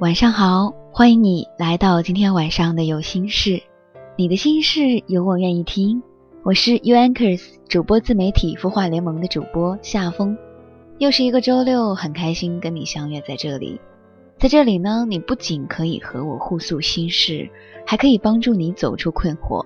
晚上好，欢迎你来到今天晚上的有心事，你的心事有我愿意听。我是 U Anchors 主播自媒体孵化联盟的主播夏风，又是一个周六，很开心跟你相约在这里。在这里呢，你不仅可以和我互诉心事，还可以帮助你走出困惑。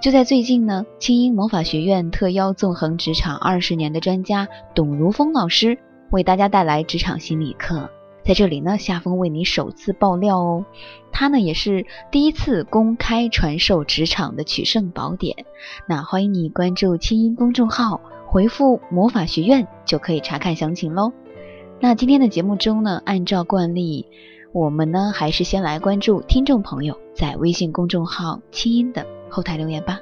就在最近呢，清音魔法学院特邀纵横职场二十年的专家董如风老师，为大家带来职场心理课。在这里呢，夏风为你首次爆料哦，他呢也是第一次公开传授职场的取胜宝典。那欢迎你关注清音公众号，回复魔法学院就可以查看详情喽。那今天的节目中呢，按照惯例，我们呢还是先来关注听众朋友在微信公众号清音的后台留言吧。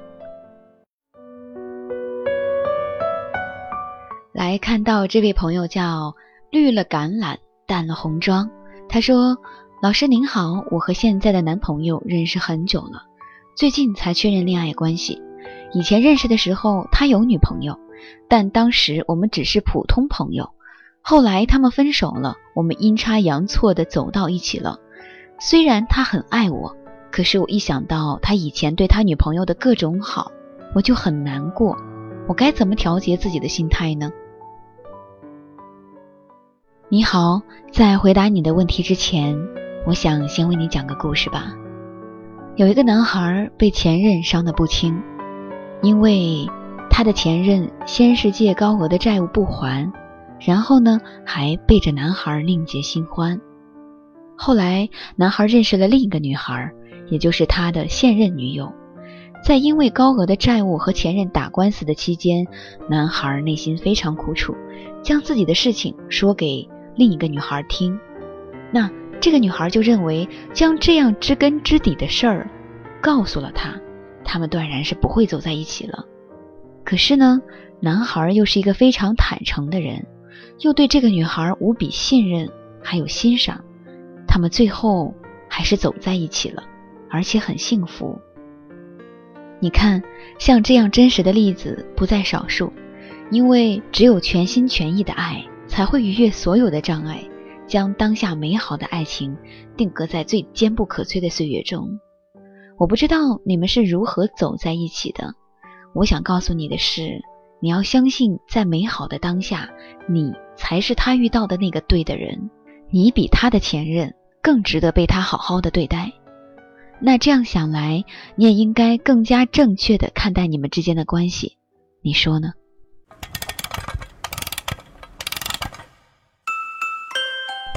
来看到这位朋友叫绿了橄榄。淡了红妆，他说：“老师您好，我和现在的男朋友认识很久了，最近才确认恋爱关系。以前认识的时候他有女朋友，但当时我们只是普通朋友。后来他们分手了，我们阴差阳错的走到一起了。虽然他很爱我，可是我一想到他以前对他女朋友的各种好，我就很难过。我该怎么调节自己的心态呢？”你好，在回答你的问题之前，我想先为你讲个故事吧。有一个男孩被前任伤得不轻，因为他的前任先是借高额的债务不还，然后呢还背着男孩另结新欢。后来男孩认识了另一个女孩，也就是他的现任女友。在因为高额的债务和前任打官司的期间，男孩内心非常苦楚，将自己的事情说给。另一个女孩听，那这个女孩就认为将这样知根知底的事儿告诉了他，他们断然是不会走在一起了。可是呢，男孩又是一个非常坦诚的人，又对这个女孩无比信任还有欣赏，他们最后还是走在一起了，而且很幸福。你看，像这样真实的例子不在少数，因为只有全心全意的爱。才会逾越所有的障碍，将当下美好的爱情定格在最坚不可摧的岁月中。我不知道你们是如何走在一起的。我想告诉你的是，你要相信，在美好的当下，你才是他遇到的那个对的人。你比他的前任更值得被他好好的对待。那这样想来，你也应该更加正确的看待你们之间的关系。你说呢？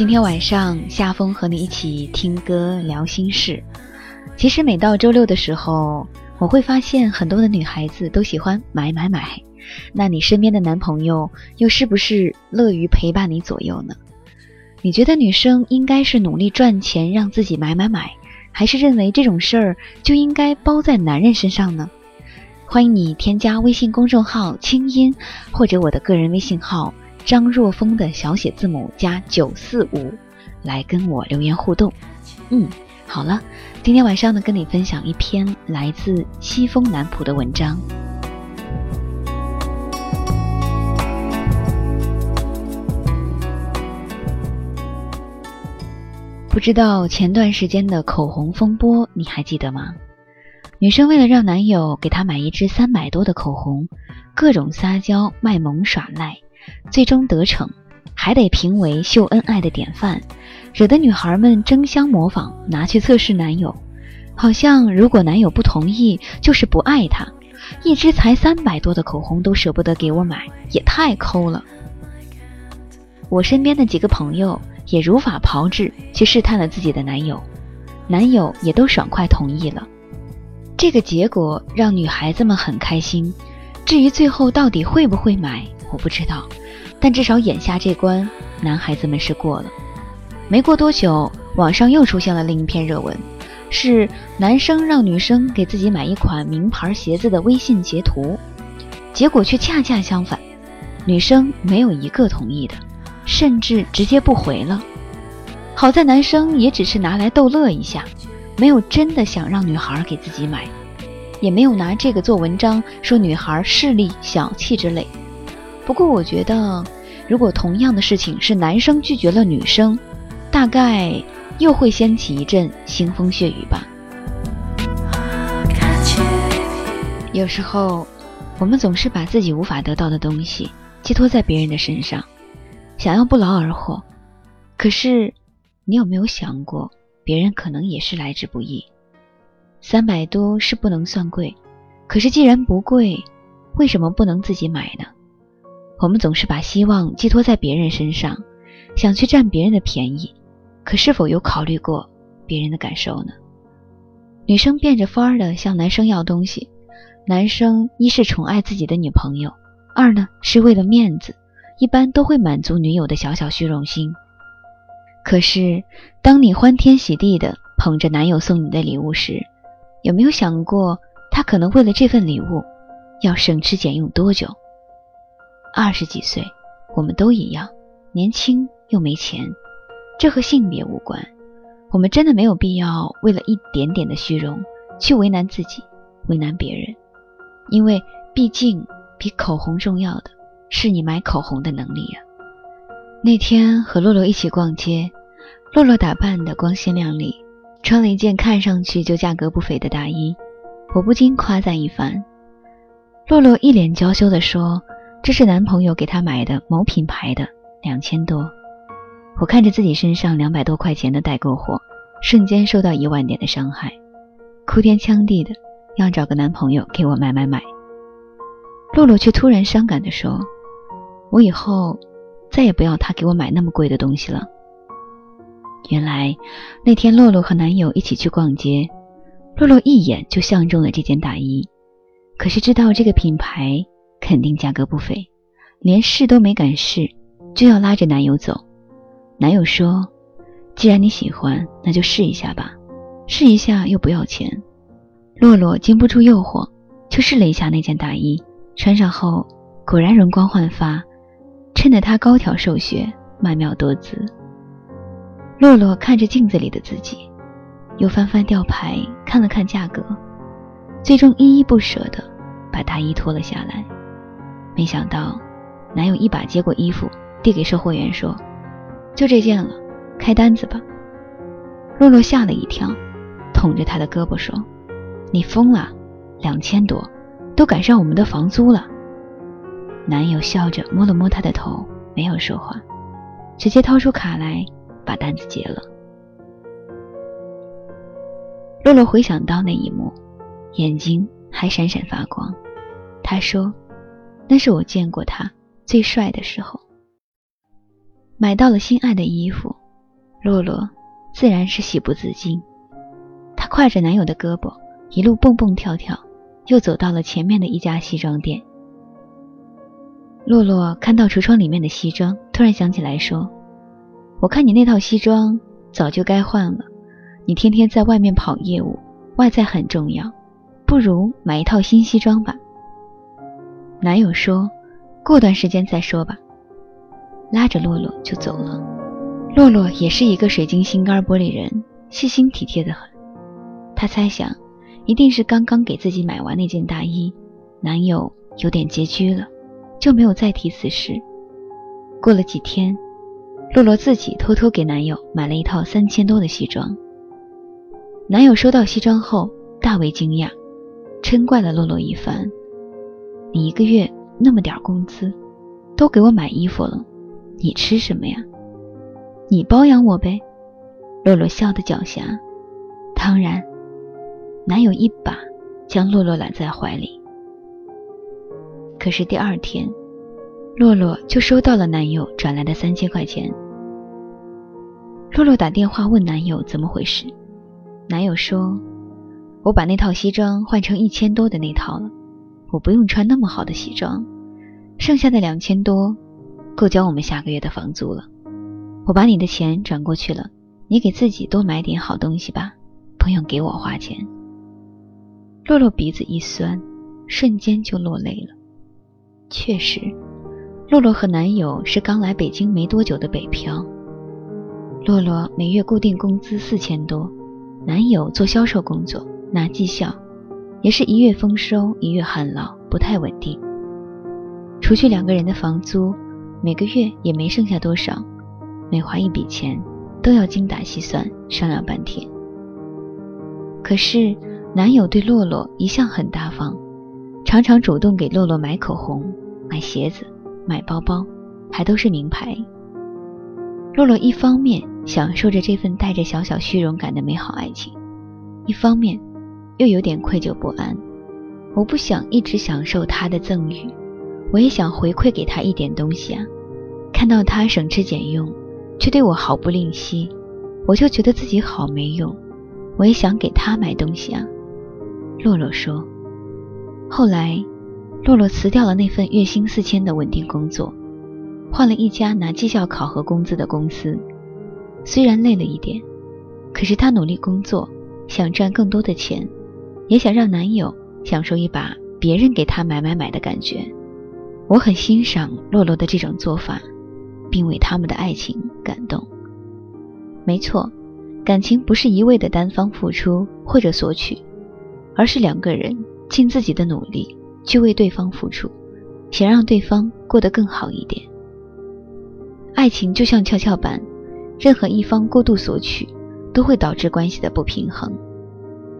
今天晚上，夏风和你一起听歌聊心事。其实每到周六的时候，我会发现很多的女孩子都喜欢买买买。那你身边的男朋友又是不是乐于陪伴你左右呢？你觉得女生应该是努力赚钱让自己买买买，还是认为这种事儿就应该包在男人身上呢？欢迎你添加微信公众号“清音”或者我的个人微信号。张若风的小写字母加九四五，来跟我留言互动。嗯，好了，今天晚上呢，跟你分享一篇来自西风南浦的文章。不知道前段时间的口红风波，你还记得吗？女生为了让男友给她买一支三百多的口红，各种撒娇卖萌耍赖。最终得逞，还得评为秀恩爱的典范，惹得女孩们争相模仿，拿去测试男友。好像如果男友不同意，就是不爱她。一支才三百多的口红都舍不得给我买，也太抠了。我身边的几个朋友也如法炮制去试探了自己的男友，男友也都爽快同意了。这个结果让女孩子们很开心。至于最后到底会不会买，我不知道。但至少眼下这关，男孩子们是过了。没过多久，网上又出现了另一篇热文。是男生让女生给自己买一款名牌鞋子的微信截图，结果却恰恰相反，女生没有一个同意的，甚至直接不回了。好在男生也只是拿来逗乐一下，没有真的想让女孩给自己买，也没有拿这个做文章说女孩势利小气之类。不过我觉得，如果同样的事情是男生拒绝了女生，大概。又会掀起一阵腥风血雨吧。有时候，我们总是把自己无法得到的东西寄托在别人的身上，想要不劳而获。可是，你有没有想过，别人可能也是来之不易？三百多是不能算贵，可是既然不贵，为什么不能自己买呢？我们总是把希望寄托在别人身上，想去占别人的便宜。可是否有考虑过别人的感受呢？女生变着法儿的向男生要东西，男生一是宠爱自己的女朋友，二呢是为了面子，一般都会满足女友的小小虚荣心。可是当你欢天喜地的捧着男友送你的礼物时，有没有想过他可能为了这份礼物要省吃俭用多久？二十几岁，我们都一样，年轻又没钱。这和性别无关，我们真的没有必要为了一点点的虚荣去为难自己，为难别人，因为毕竟比口红重要的是你买口红的能力呀。那天和洛洛一起逛街，洛洛打扮的光鲜亮丽，穿了一件看上去就价格不菲的大衣，我不禁夸赞一番。洛洛一脸娇羞地说：“这是男朋友给她买的某品牌的，两千多。”我看着自己身上两百多块钱的代购货，瞬间受到一万点的伤害，哭天抢地的要找个男朋友给我买买买。洛洛却突然伤感地说：“我以后再也不要他给我买那么贵的东西了。”原来那天洛洛和男友一起去逛街，洛洛一眼就相中了这件大衣，可是知道这个品牌肯定价格不菲，连试都没敢试，就要拉着男友走。男友说：“既然你喜欢，那就试一下吧，试一下又不要钱。”洛洛经不住诱惑，就试了一下那件大衣，穿上后果然容光焕发，衬得她高挑瘦削、曼妙多姿。洛洛看着镜子里的自己，又翻翻吊牌，看了看价格，最终依依不舍地把大衣脱了下来。没想到，男友一把接过衣服，递给售货员说。就这件了，开单子吧。洛洛吓了一跳，捅着他的胳膊说：“你疯了？两千多，都赶上我们的房租了。”男友笑着摸了摸她的头，没有说话，直接掏出卡来把单子结了。洛洛回想到那一幕，眼睛还闪闪发光。他说：“那是我见过他最帅的时候。”买到了心爱的衣服，洛洛自然是喜不自禁。她挎着男友的胳膊，一路蹦蹦跳跳，又走到了前面的一家西装店。洛洛看到橱窗里面的西装，突然想起来说：“我看你那套西装早就该换了，你天天在外面跑业务，外在很重要，不如买一套新西装吧。”男友说：“过段时间再说吧。”拉着洛洛就走了。洛洛也是一个水晶心肝玻璃人，细心体贴的很。她猜想，一定是刚刚给自己买完那件大衣，男友有点拮据了，就没有再提此事。过了几天，洛洛自己偷偷给男友买了一套三千多的西装。男友收到西装后大为惊讶，嗔怪了洛洛一番：“你一个月那么点工资，都给我买衣服了。”你吃什么呀？你包养我呗。洛洛笑得狡黠。当然。男友一把将洛洛揽在怀里。可是第二天，洛洛就收到了男友转来的三千块钱。洛洛打电话问男友怎么回事，男友说：“我把那套西装换成一千多的那套了，我不用穿那么好的西装，剩下的两千多够交我们下个月的房租了。我把你的钱转过去了，你给自己多买点好东西吧，不用给我花钱。”洛洛鼻子一酸，瞬间就落泪了。确实，洛洛和男友是刚来北京没多久的北漂。洛洛每月固定工资四千多，男友做销售工作拿绩效，也是一月丰收一月旱涝，不太稳定。除去两个人的房租，每个月也没剩下多少。每花一笔钱，都要精打细算，商量半天。可是。男友对洛洛一向很大方，常常主动给洛洛买口红、买鞋子、买包包，还都是名牌。洛洛一方面享受着这份带着小小虚荣感的美好爱情，一方面又有点愧疚不安。我不想一直享受他的赠予，我也想回馈给他一点东西啊！看到他省吃俭用，却对我毫不吝惜，我就觉得自己好没用。我也想给他买东西啊！洛洛说：“后来，洛洛辞掉了那份月薪四千的稳定工作，换了一家拿绩效考核工资的公司。虽然累了一点，可是他努力工作，想赚更多的钱，也想让男友享受一把别人给他买买买的感觉。我很欣赏洛洛的这种做法，并为他们的爱情感动。没错，感情不是一味的单方付出或者索取。”而是两个人尽自己的努力去为对方付出，想让对方过得更好一点。爱情就像跷跷板，任何一方过度索取，都会导致关系的不平衡，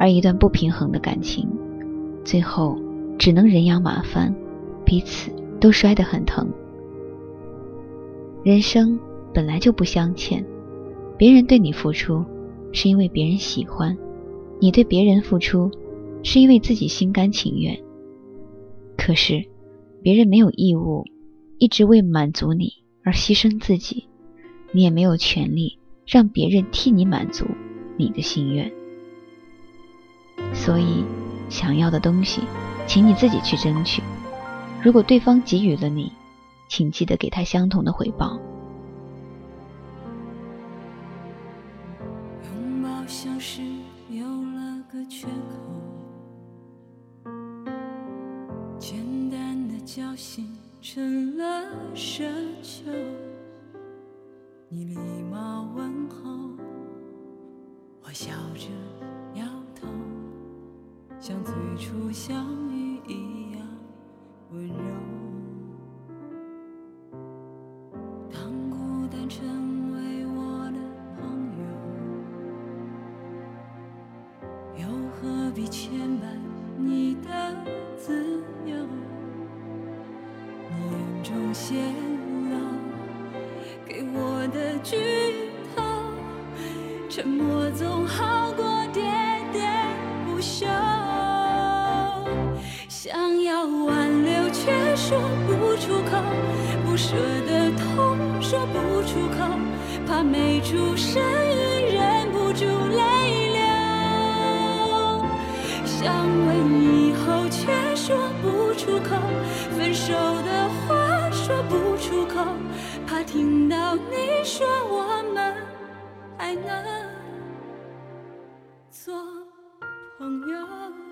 而一段不平衡的感情，最后只能人仰马翻，彼此都摔得很疼。人生本来就不相欠，别人对你付出，是因为别人喜欢；你对别人付出。是因为自己心甘情愿，可是别人没有义务一直为满足你而牺牲自己，你也没有权利让别人替你满足你的心愿。所以，想要的东西，请你自己去争取。如果对方给予了你，请记得给他相同的回报。必牵绊你的自由？你眼中泄露给我的剧透，沉默总好过喋喋不休。想要挽留却说不出口，不舍的痛说不出口，怕没出声想问以后却说不出口，分手的话。说不出口，怕听到你说我们还能做朋友。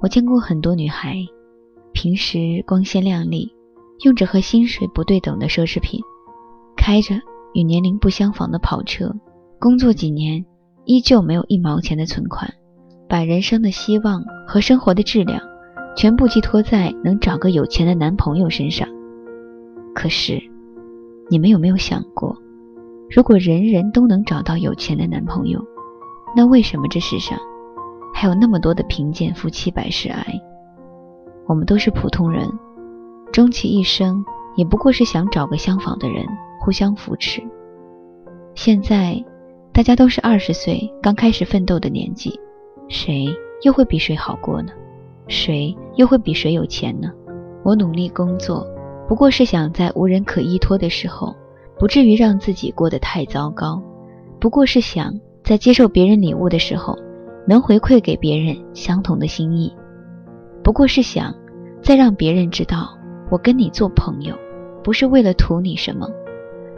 我见过很多女孩，平时光鲜亮丽，用着和薪水不对等的奢侈品，开着与年龄不相仿的跑车，工作几年依旧没有一毛钱的存款，把人生的希望和生活的质量全部寄托在能找个有钱的男朋友身上。可是，你们有没有想过，如果人人都能找到有钱的男朋友，那为什么这世上？还有那么多的贫贱夫妻百事哀，我们都是普通人，终其一生也不过是想找个相仿的人互相扶持。现在大家都是二十岁刚开始奋斗的年纪，谁又会比谁好过呢？谁又会比谁有钱呢？我努力工作，不过是想在无人可依托的时候，不至于让自己过得太糟糕；不过是想在接受别人礼物的时候。能回馈给别人相同的心意，不过是想再让别人知道，我跟你做朋友，不是为了图你什么，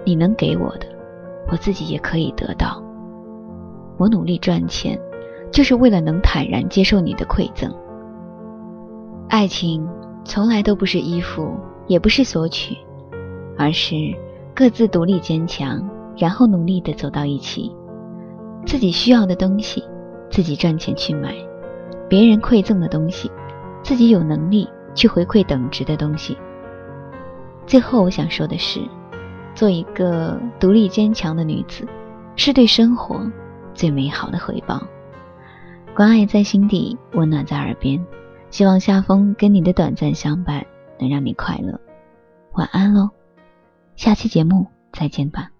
你能给我的，我自己也可以得到。我努力赚钱，就是为了能坦然接受你的馈赠。爱情从来都不是依附，也不是索取，而是各自独立坚强，然后努力的走到一起，自己需要的东西。自己赚钱去买，别人馈赠的东西，自己有能力去回馈等值的东西。最后，我想说的是，做一个独立坚强的女子，是对生活最美好的回报。关爱在心底，温暖在耳边。希望夏风跟你的短暂相伴能让你快乐。晚安喽，下期节目再见吧。